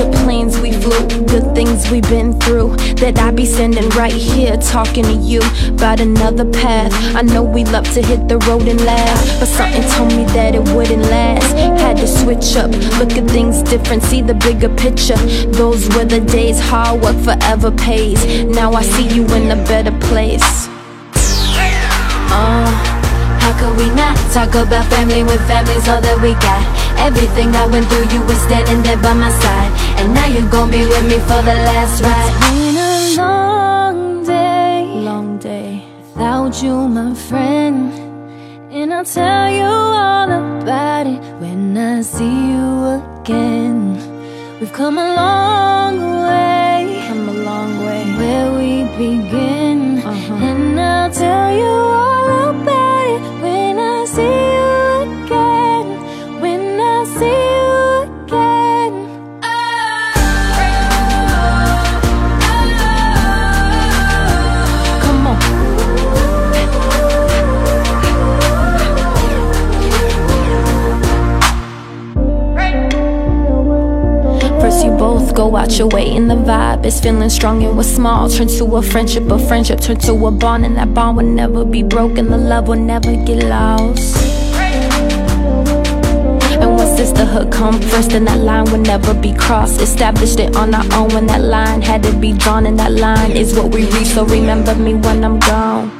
the planes we flew, the things we've been through, that I'd be sending right here talking to you about another path. I know we love to hit the road and laugh, but something told me that it wouldn't last. Had to switch up, look at things different, see the bigger picture. Those were the days hard work forever pays. Now I see you in a better place. Uh, how could we not talk about family when family's all that we got? Everything I went through, you were standing there by my side. And now you're gonna be with me for the last ride. It's been a long day, Long day. without you, my friend. And I'll tell you all about it when I see you again. We've come a long way Come a long way. where we begin. Both go out your way, and the vibe is feeling strong. And what's small turn to a friendship, a friendship turn to a bond, and that bond will never be broken. The love will never get lost. And when sisterhood come first, then that line will never be crossed. Established it on our own when that line had to be drawn, and that line is what we reach. So remember me when I'm gone.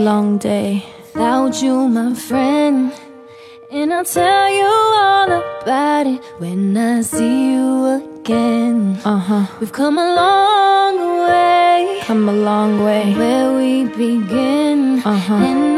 Long day. without you, my friend. And I'll tell you all about it when I see you again. Uh huh. We've come a long way Come a long way. where we begin. Uh-huh. And I'll tell